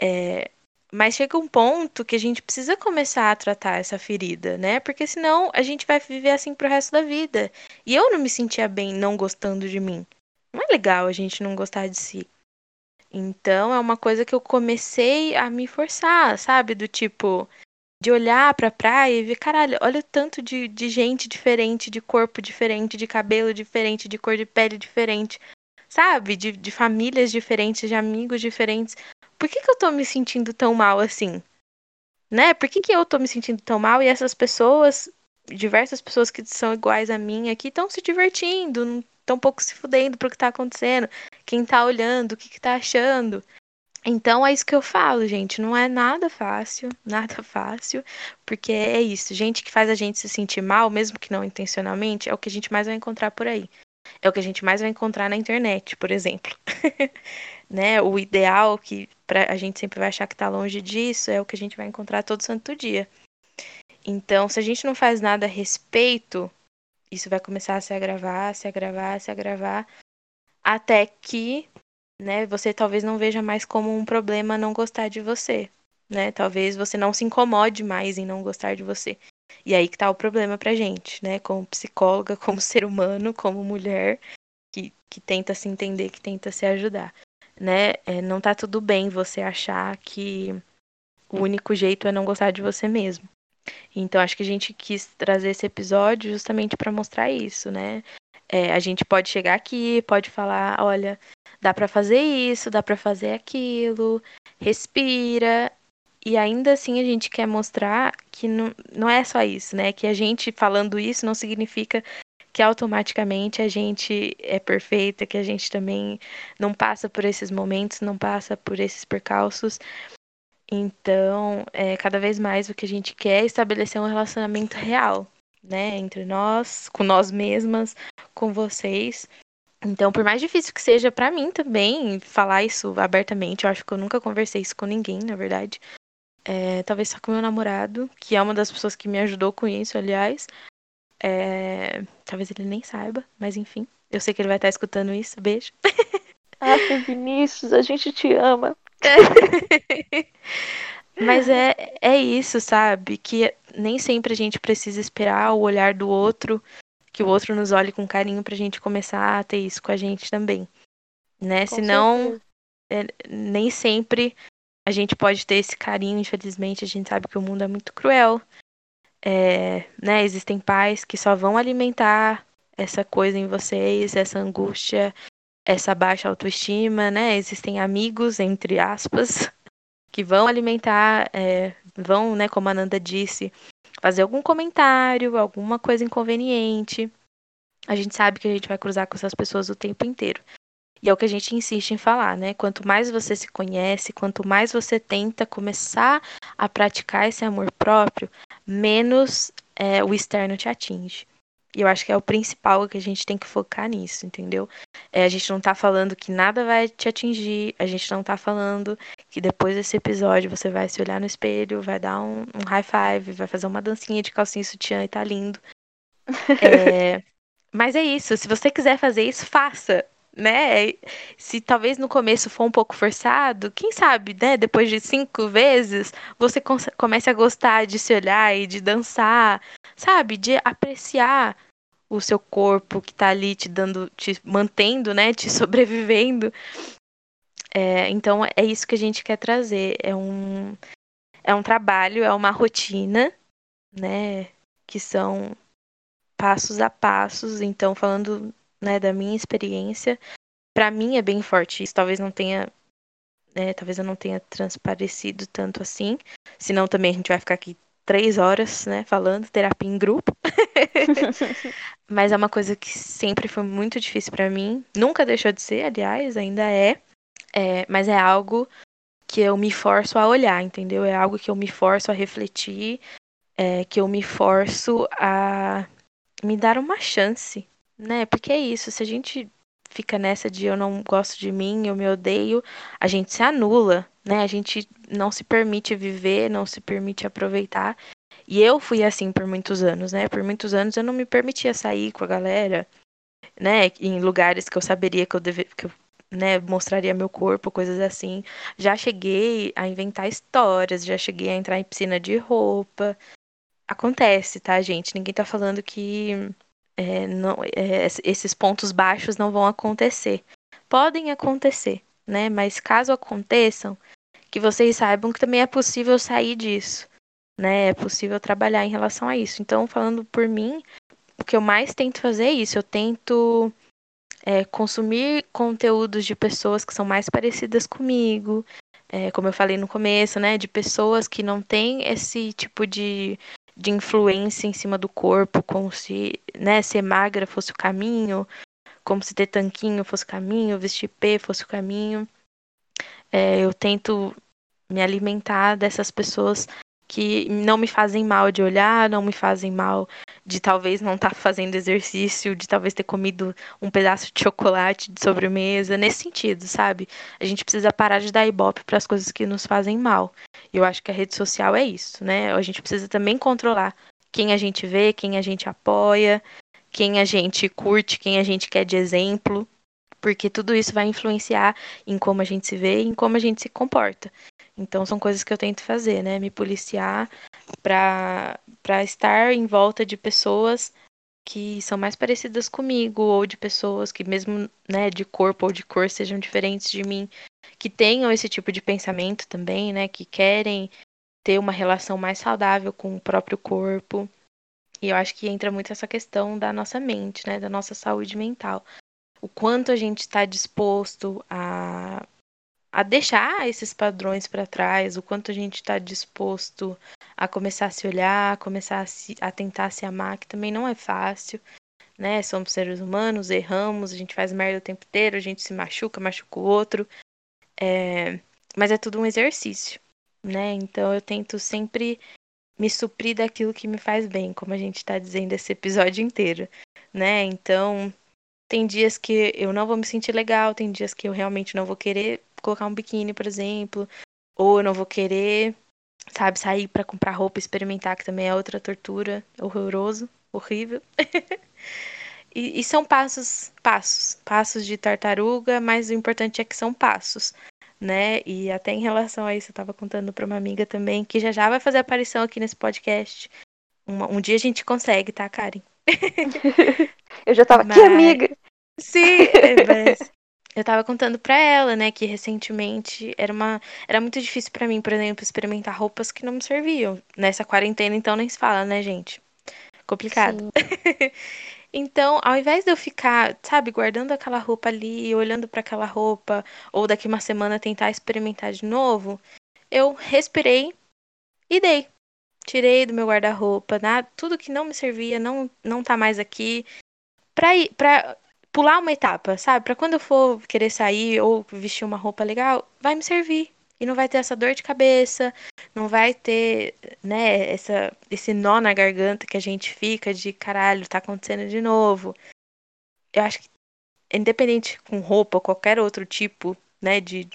[SPEAKER 1] É... Mas chega um ponto que a gente precisa começar a tratar essa ferida, né? Porque senão a gente vai viver assim pro resto da vida. E eu não me sentia bem não gostando de mim. Não é legal a gente não gostar de si. Então é uma coisa que eu comecei a me forçar, sabe? Do tipo, de olhar pra praia e ver, caralho, olha o tanto de, de gente diferente, de corpo diferente, de cabelo diferente, de cor de pele diferente, sabe? De, de famílias diferentes, de amigos diferentes por que, que eu tô me sentindo tão mal assim? Né? Por que, que eu tô me sentindo tão mal e essas pessoas, diversas pessoas que são iguais a mim aqui, estão se divertindo, estão um pouco se fudendo pro que tá acontecendo, quem tá olhando, o que, que tá achando. Então é isso que eu falo, gente. Não é nada fácil, nada fácil, porque é isso. Gente que faz a gente se sentir mal, mesmo que não intencionalmente, é o que a gente mais vai encontrar por aí. É o que a gente mais vai encontrar na internet, por exemplo. né? O ideal que pra, a gente sempre vai achar que está longe disso é o que a gente vai encontrar todo santo dia. Então, se a gente não faz nada a respeito, isso vai começar a se agravar, se agravar, se agravar, até que, né, você talvez não veja mais como um problema não gostar de você, né? Talvez você não se incomode mais em não gostar de você. E aí que tá o problema pra gente, né? Como psicóloga, como ser humano, como mulher que, que tenta se entender, que tenta se ajudar né? É, não tá tudo bem você achar que o único jeito é não gostar de você mesmo. Então acho que a gente quis trazer esse episódio justamente para mostrar isso, né? É, a gente pode chegar aqui, pode falar, olha, dá para fazer isso, dá para fazer aquilo, respira. E ainda assim a gente quer mostrar que não, não é só isso, né? Que a gente falando isso não significa que automaticamente a gente é perfeita, que a gente também não passa por esses momentos, não passa por esses percalços. Então, é, cada vez mais o que a gente quer é estabelecer um relacionamento real, né? Entre nós, com nós mesmas, com vocês. Então, por mais difícil que seja para mim também falar isso abertamente, eu acho que eu nunca conversei isso com ninguém, na verdade. É, talvez só com meu namorado, que é uma das pessoas que me ajudou com isso, aliás. É... Talvez ele nem saiba, mas enfim. Eu sei que ele vai estar escutando isso. Beijo.
[SPEAKER 2] Ah, Vinícius, a gente te ama.
[SPEAKER 1] mas é, é isso, sabe? Que nem sempre a gente precisa esperar o olhar do outro, que o outro nos olhe com carinho pra gente começar a ter isso com a gente também. Né? Com Senão, é, nem sempre a gente pode ter esse carinho, infelizmente, a gente sabe que o mundo é muito cruel. É, né, existem pais que só vão alimentar essa coisa em vocês, essa angústia, essa baixa autoestima, né? Existem amigos, entre aspas, que vão alimentar, é, vão, né, como a Nanda disse, fazer algum comentário, alguma coisa inconveniente. A gente sabe que a gente vai cruzar com essas pessoas o tempo inteiro. E é o que a gente insiste em falar, né? Quanto mais você se conhece, quanto mais você tenta começar a praticar esse amor próprio, menos é, o externo te atinge. E eu acho que é o principal que a gente tem que focar nisso, entendeu? É, a gente não tá falando que nada vai te atingir, a gente não tá falando que depois desse episódio você vai se olhar no espelho, vai dar um, um high five, vai fazer uma dancinha de calcinha e sutiã e tá lindo. É, mas é isso, se você quiser fazer isso, faça né? Se talvez no começo for um pouco forçado, quem sabe, né? Depois de cinco vezes, você comece a gostar de se olhar e de dançar, sabe? De apreciar o seu corpo que tá ali te dando, te mantendo, né? Te sobrevivendo. É, então é isso que a gente quer trazer. É um, é um trabalho, é uma rotina, né? Que são passos a passos. Então, falando né, da minha experiência, para mim é bem forte isso. Talvez não tenha, né, talvez eu não tenha transparecido tanto assim. Senão também a gente vai ficar aqui três horas, né, falando terapia em grupo. Mas é uma coisa que sempre foi muito difícil para mim. Nunca deixou de ser, aliás, ainda é. é. Mas é algo que eu me forço a olhar, entendeu? É algo que eu me forço a refletir é, que eu me forço a me dar uma chance, né? Porque é isso, se a gente fica nessa de eu não gosto de mim, eu me odeio, a gente se anula, né? A gente não se permite viver, não se permite aproveitar. E eu fui assim por muitos anos, né? Por muitos anos eu não me permitia sair com a galera, né? Em lugares que eu saberia que eu deveria, que eu, né, mostraria meu corpo, coisas assim. Já cheguei a inventar histórias, já cheguei a entrar em piscina de roupa. Acontece, tá, gente? Ninguém tá falando que é, não, é, esses pontos baixos não vão acontecer. Podem acontecer, né? Mas caso aconteçam, que vocês saibam que também é possível sair disso, né? É possível trabalhar em relação a isso. Então, falando por mim, o que eu mais tento fazer é isso. Eu tento é, consumir conteúdos de pessoas que são mais parecidas comigo, é, como eu falei no começo, né? De pessoas que não têm esse tipo de de influência em cima do corpo, como se né, ser magra fosse o caminho, como se ter tanquinho fosse o caminho, vestir P fosse o caminho. É, eu tento me alimentar dessas pessoas que não me fazem mal de olhar, não me fazem mal de talvez não estar tá fazendo exercício, de talvez ter comido um pedaço de chocolate de sobremesa, nesse sentido, sabe? A gente precisa parar de dar ibope para as coisas que nos fazem mal. E eu acho que a rede social é isso, né? A gente precisa também controlar quem a gente vê, quem a gente apoia, quem a gente curte, quem a gente quer de exemplo, porque tudo isso vai influenciar em como a gente se vê e em como a gente se comporta. Então são coisas que eu tento fazer, né? Me policiar para estar em volta de pessoas que são mais parecidas comigo ou de pessoas que mesmo, né, de corpo ou de cor sejam diferentes de mim, que tenham esse tipo de pensamento também, né, que querem ter uma relação mais saudável com o próprio corpo. E eu acho que entra muito essa questão da nossa mente, né, da nossa saúde mental. O quanto a gente está disposto a a deixar esses padrões para trás, o quanto a gente está disposto a começar a se olhar, a começar a, se, a tentar se amar, que também não é fácil, né? Somos seres humanos, erramos, a gente faz merda o tempo inteiro, a gente se machuca, machuca o outro, é... mas é tudo um exercício, né? Então eu tento sempre me suprir daquilo que me faz bem, como a gente está dizendo esse episódio inteiro, né? Então tem dias que eu não vou me sentir legal, tem dias que eu realmente não vou querer colocar um biquíni, por exemplo, ou eu não vou querer, sabe, sair para comprar roupa, experimentar, que também é outra tortura, horroroso, horrível. e, e são passos, passos, passos de tartaruga, mas o importante é que são passos né? E até em relação a isso, eu tava contando para uma amiga também, que já já vai fazer aparição aqui nesse podcast. um dia a gente consegue, tá, Karen?
[SPEAKER 2] eu já tava mas... aqui, amiga.
[SPEAKER 1] Sim, mas eu tava contando pra ela, né, que recentemente era uma era muito difícil para mim, por exemplo, experimentar roupas que não me serviam. Nessa quarentena, então nem se fala, né, gente? Complicado. então, ao invés de eu ficar, sabe, guardando aquela roupa ali, olhando para aquela roupa, ou daqui uma semana tentar experimentar de novo, eu respirei e dei. Tirei do meu guarda-roupa, nada, tudo que não me servia não não tá mais aqui. Pra, ir, pra pular uma etapa, sabe? Para quando eu for querer sair ou vestir uma roupa legal, vai me servir. E não vai ter essa dor de cabeça, não vai ter, né, essa, esse nó na garganta que a gente fica de caralho, tá acontecendo de novo. Eu acho que, independente com roupa ou qualquer outro tipo, né, de,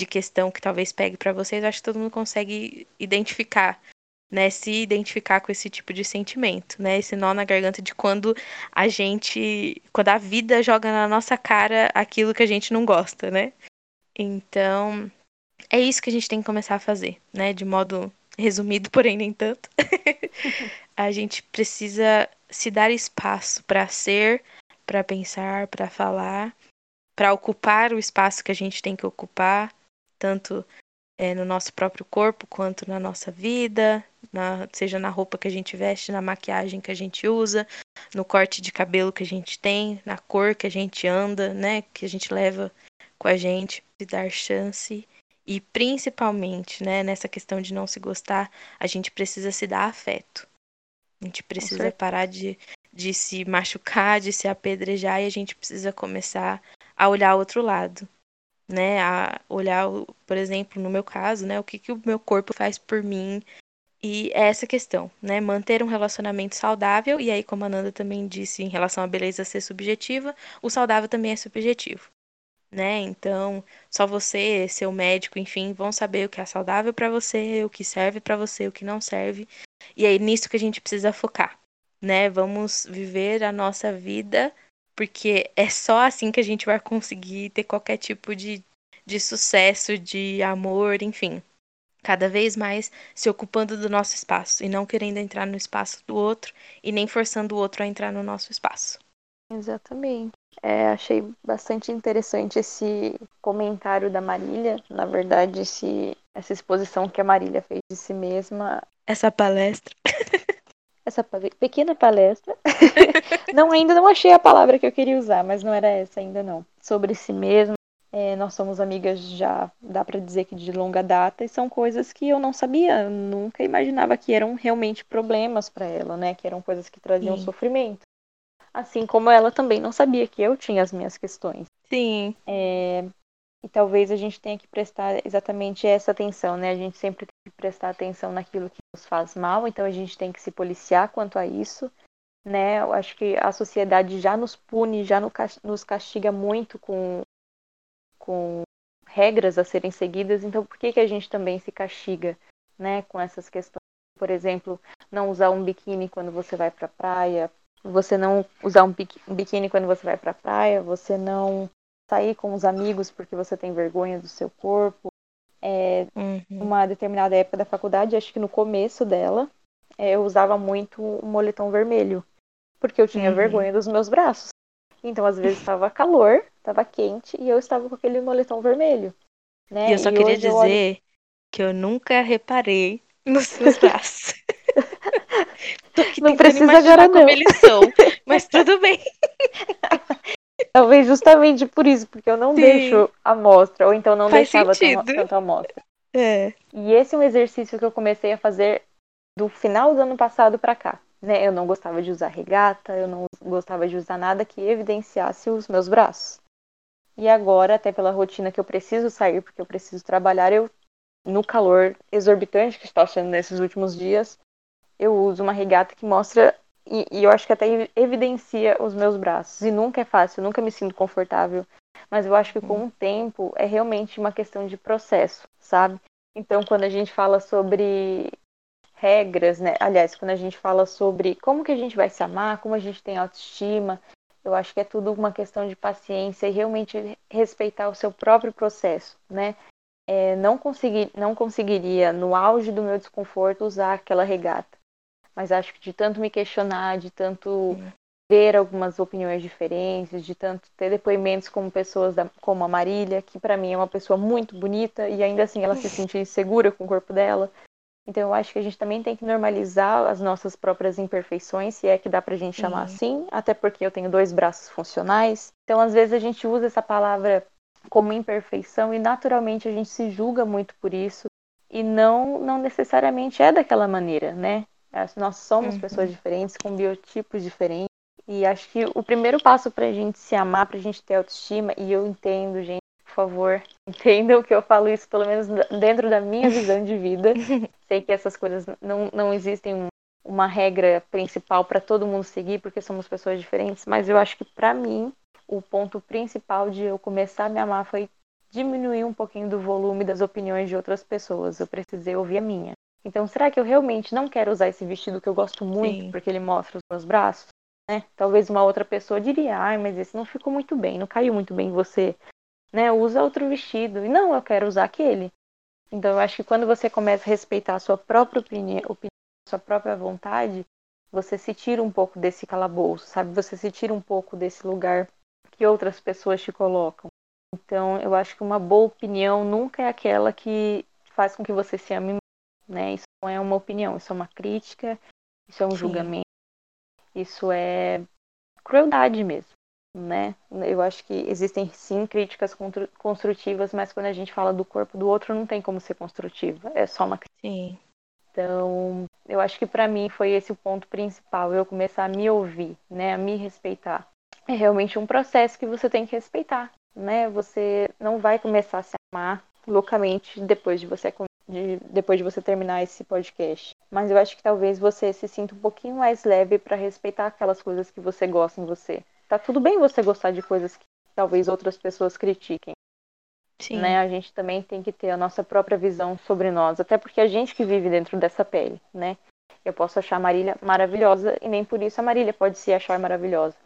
[SPEAKER 1] de questão que talvez pegue para vocês, acho que todo mundo consegue identificar né, se identificar com esse tipo de sentimento, né, esse nó na garganta de quando a gente, quando a vida joga na nossa cara aquilo que a gente não gosta, né? Então, é isso que a gente tem que começar a fazer, né, de modo resumido, porém nem tanto. a gente precisa se dar espaço para ser, para pensar, para falar, para ocupar o espaço que a gente tem que ocupar, tanto é, no nosso próprio corpo quanto na nossa vida, na, seja na roupa que a gente veste, na maquiagem que a gente usa, no corte de cabelo que a gente tem, na cor que a gente anda, né, que a gente leva com a gente, de dar chance e principalmente, né, nessa questão de não se gostar, a gente precisa se dar afeto. A gente precisa parar de, de se machucar, de se apedrejar e a gente precisa começar a olhar o outro lado né, a olhar, por exemplo, no meu caso, né, o que, que o meu corpo faz por mim, E é essa questão, né? Manter um relacionamento saudável, e aí, como a Nanda também disse em relação à beleza ser subjetiva, o saudável também é subjetivo, né? Então, só você, seu médico, enfim, vão saber o que é saudável para você, o que serve para você, o que não serve. E é nisso que a gente precisa focar, né? Vamos viver a nossa vida, porque é só assim que a gente vai conseguir ter qualquer tipo de, de sucesso, de amor, enfim cada vez mais se ocupando do nosso espaço e não querendo entrar no espaço do outro e nem forçando o outro a entrar no nosso espaço.
[SPEAKER 2] Exatamente. É, achei bastante interessante esse comentário da Marília. Na verdade, esse, essa exposição que a Marília fez de si mesma.
[SPEAKER 1] Essa palestra.
[SPEAKER 2] essa pequena palestra. não, ainda não achei a palavra que eu queria usar, mas não era essa ainda não. Sobre si mesma, é, nós somos amigas já, dá para dizer que de longa data, e são coisas que eu não sabia, nunca imaginava que eram realmente problemas para ela, né? Que eram coisas que traziam Sim. sofrimento. Assim como ela também não sabia que eu tinha as minhas questões.
[SPEAKER 1] Sim.
[SPEAKER 2] É, e talvez a gente tenha que prestar exatamente essa atenção, né? A gente sempre tem que prestar atenção naquilo que nos faz mal, então a gente tem que se policiar quanto a isso, né? Eu acho que a sociedade já nos pune, já nos castiga muito com com regras a serem seguidas, então por que, que a gente também se castiga, né, com essas questões? Por exemplo, não usar um biquíni quando você vai para a praia, você não usar um biquíni quando você vai para a praia, você não sair com os amigos porque você tem vergonha do seu corpo. É, uhum. Uma determinada época da faculdade, acho que no começo dela, é, eu usava muito o moletom vermelho, porque eu tinha uhum. vergonha dos meus braços. Então, às vezes, estava calor, estava quente, e eu estava com aquele moletom vermelho. Né?
[SPEAKER 1] E eu só e queria dizer eu olho... que eu nunca reparei nos seus braços.
[SPEAKER 2] não precisa agora não.
[SPEAKER 1] eles são, mas tudo bem.
[SPEAKER 2] Talvez justamente por isso, porque eu não Sim. deixo a amostra, ou então não Faz deixava tanto a amostra.
[SPEAKER 1] É.
[SPEAKER 2] E esse é um exercício que eu comecei a fazer do final do ano passado para cá. Né? Eu não gostava de usar regata, eu não gostava de usar nada que evidenciasse os meus braços. E agora, até pela rotina que eu preciso sair, porque eu preciso trabalhar, eu no calor exorbitante que está sendo nesses últimos dias, eu uso uma regata que mostra e, e, eu acho que até evidencia os meus braços. E nunca é fácil, nunca me sinto confortável. Mas eu acho que com o tempo é realmente uma questão de processo, sabe? Então, quando a gente fala sobre regras, né? Aliás, quando a gente fala sobre como que a gente vai se amar, como a gente tem autoestima, eu acho que é tudo uma questão de paciência e realmente respeitar o seu próprio processo, né? É, não, consegui, não conseguiria, no auge do meu desconforto, usar aquela regata. Mas acho que de tanto me questionar, de tanto ver algumas opiniões diferentes, de tanto ter depoimentos como pessoas da, como a Marília, que para mim é uma pessoa muito bonita e ainda assim ela se sente insegura com o corpo dela. Então eu acho que a gente também tem que normalizar as nossas próprias imperfeições, se é que dá pra gente chamar assim, até porque eu tenho dois braços funcionais. Então às vezes a gente usa essa palavra como imperfeição e naturalmente a gente se julga muito por isso e não não necessariamente é daquela maneira, né? Nós somos uhum. pessoas diferentes com biotipos diferentes e acho que o primeiro passo para a gente se amar, para a gente ter autoestima, e eu entendo, gente, favor, entendam que eu falo isso pelo menos dentro da minha visão de vida. Sei que essas coisas não, não existem uma regra principal para todo mundo seguir, porque somos pessoas diferentes, mas eu acho que para mim o ponto principal de eu começar a me amar foi diminuir um pouquinho do volume das opiniões de outras pessoas. Eu precisei ouvir a minha. Então, será que eu realmente não quero usar esse vestido que eu gosto muito Sim. porque ele mostra os meus braços? Né? Talvez uma outra pessoa diria, ai, mas esse não ficou muito bem, não caiu muito bem em você né? Usa outro vestido. E não, eu quero usar aquele. Então eu acho que quando você começa a respeitar a sua própria opinião, opinião sua própria vontade, você se tira um pouco desse calabouço, sabe? Você se tira um pouco desse lugar que outras pessoas te colocam. Então, eu acho que uma boa opinião nunca é aquela que faz com que você se ame, né? Isso não é uma opinião, isso é uma crítica, isso é um Sim. julgamento, isso é crueldade mesmo né? Eu acho que existem sim críticas construtivas, mas quando a gente fala do corpo do outro não tem como ser construtiva, é só uma crítica.
[SPEAKER 1] Sim.
[SPEAKER 2] Então, eu acho que para mim foi esse o ponto principal, eu começar a me ouvir, né, a me respeitar. É realmente um processo que você tem que respeitar, né? Você não vai começar a se amar loucamente depois de você de, depois de você terminar esse podcast. Mas eu acho que talvez você se sinta um pouquinho mais leve para respeitar aquelas coisas que você gosta em você. Tá tudo bem você gostar de coisas que talvez outras pessoas critiquem. Sim. Né? A gente também tem que ter a nossa própria visão sobre nós, até porque a gente que vive dentro dessa pele, né? Eu posso achar a Marília maravilhosa e nem por isso a Marília pode se achar maravilhosa.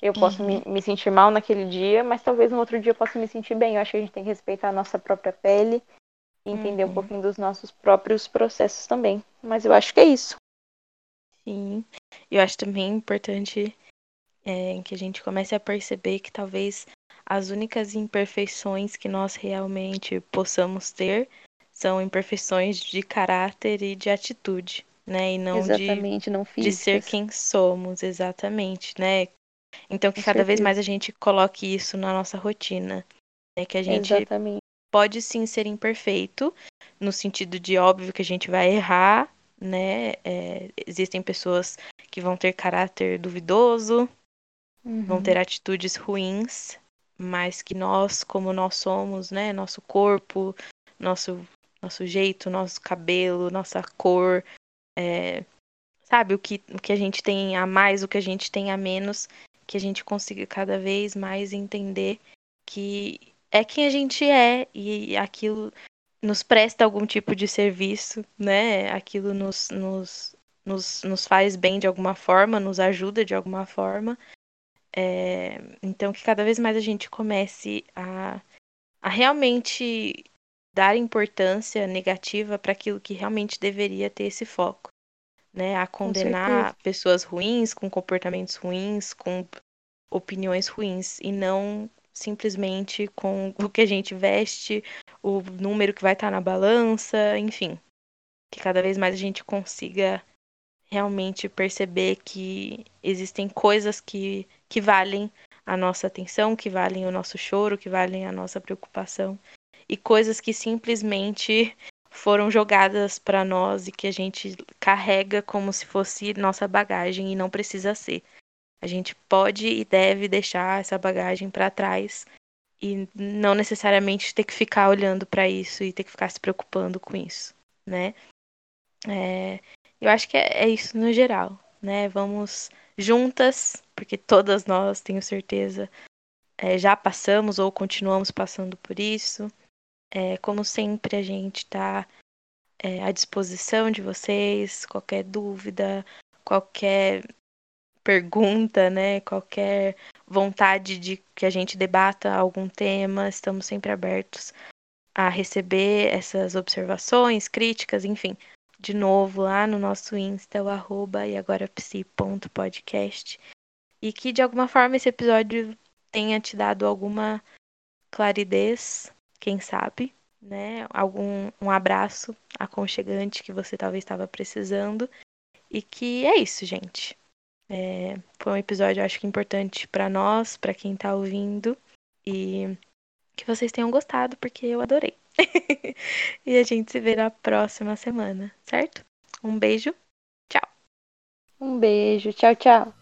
[SPEAKER 2] Eu posso uhum. me, me, sentir mal naquele dia, mas talvez no outro dia eu possa me sentir bem. Eu acho que a gente tem que respeitar a nossa própria pele e entender uhum. um pouquinho dos nossos próprios processos também. Mas eu acho que é isso.
[SPEAKER 1] Sim. Eu acho também importante é, que a gente comece a perceber que talvez as únicas imperfeições que nós realmente possamos ter são imperfeições de caráter e de atitude, né? E não
[SPEAKER 2] exatamente,
[SPEAKER 1] de,
[SPEAKER 2] não
[SPEAKER 1] de ser quem somos, exatamente, né? Então que Com cada certeza. vez mais a gente coloque isso na nossa rotina, né? Que a gente
[SPEAKER 2] exatamente.
[SPEAKER 1] pode sim ser imperfeito, no sentido de óbvio que a gente vai errar, né? É, existem pessoas que vão ter caráter duvidoso, uhum. vão ter atitudes ruins, mas que nós, como nós somos, né? Nosso corpo, nosso, nosso jeito, nosso cabelo, nossa cor, é, sabe? O que, o que a gente tem a mais, o que a gente tem a menos, que a gente consiga cada vez mais entender que é quem a gente é e aquilo nos presta algum tipo de serviço, né? Aquilo nos, nos, nos, nos faz bem de alguma forma, nos ajuda de alguma forma. É, então, que cada vez mais a gente comece a, a realmente dar importância negativa para aquilo que realmente deveria ter esse foco, né? A condenar
[SPEAKER 2] Com
[SPEAKER 1] pessoas ruins, com comportamentos ruins, com opiniões ruins, e não simplesmente com o que a gente veste, o número que vai estar na balança, enfim. Que cada vez mais a gente consiga realmente perceber que existem coisas que, que valem a nossa atenção, que valem o nosso choro, que valem a nossa preocupação, e coisas que simplesmente foram jogadas para nós e que a gente carrega como se fosse nossa bagagem e não precisa ser. A gente pode e deve deixar essa bagagem para trás e não necessariamente ter que ficar olhando para isso e ter que ficar se preocupando com isso, né? É, eu acho que é, é isso no geral, né? Vamos juntas, porque todas nós, tenho certeza, é, já passamos ou continuamos passando por isso. É, como sempre, a gente está é, à disposição de vocês, qualquer dúvida, qualquer pergunta, né? Qualquer vontade de que a gente debata algum tema, estamos sempre abertos a receber essas observações, críticas, enfim de novo lá no nosso Insta, o arroba e agora psi.podcast. E que de alguma forma esse episódio tenha te dado alguma claridez, quem sabe, né? Algum um abraço aconchegante que você talvez estava precisando. E que é isso, gente. É, foi um episódio, acho que importante para nós, para quem está ouvindo. E que vocês tenham gostado, porque eu adorei. e a gente se vê na próxima semana, certo? Um beijo. Tchau.
[SPEAKER 2] Um beijo. Tchau, tchau.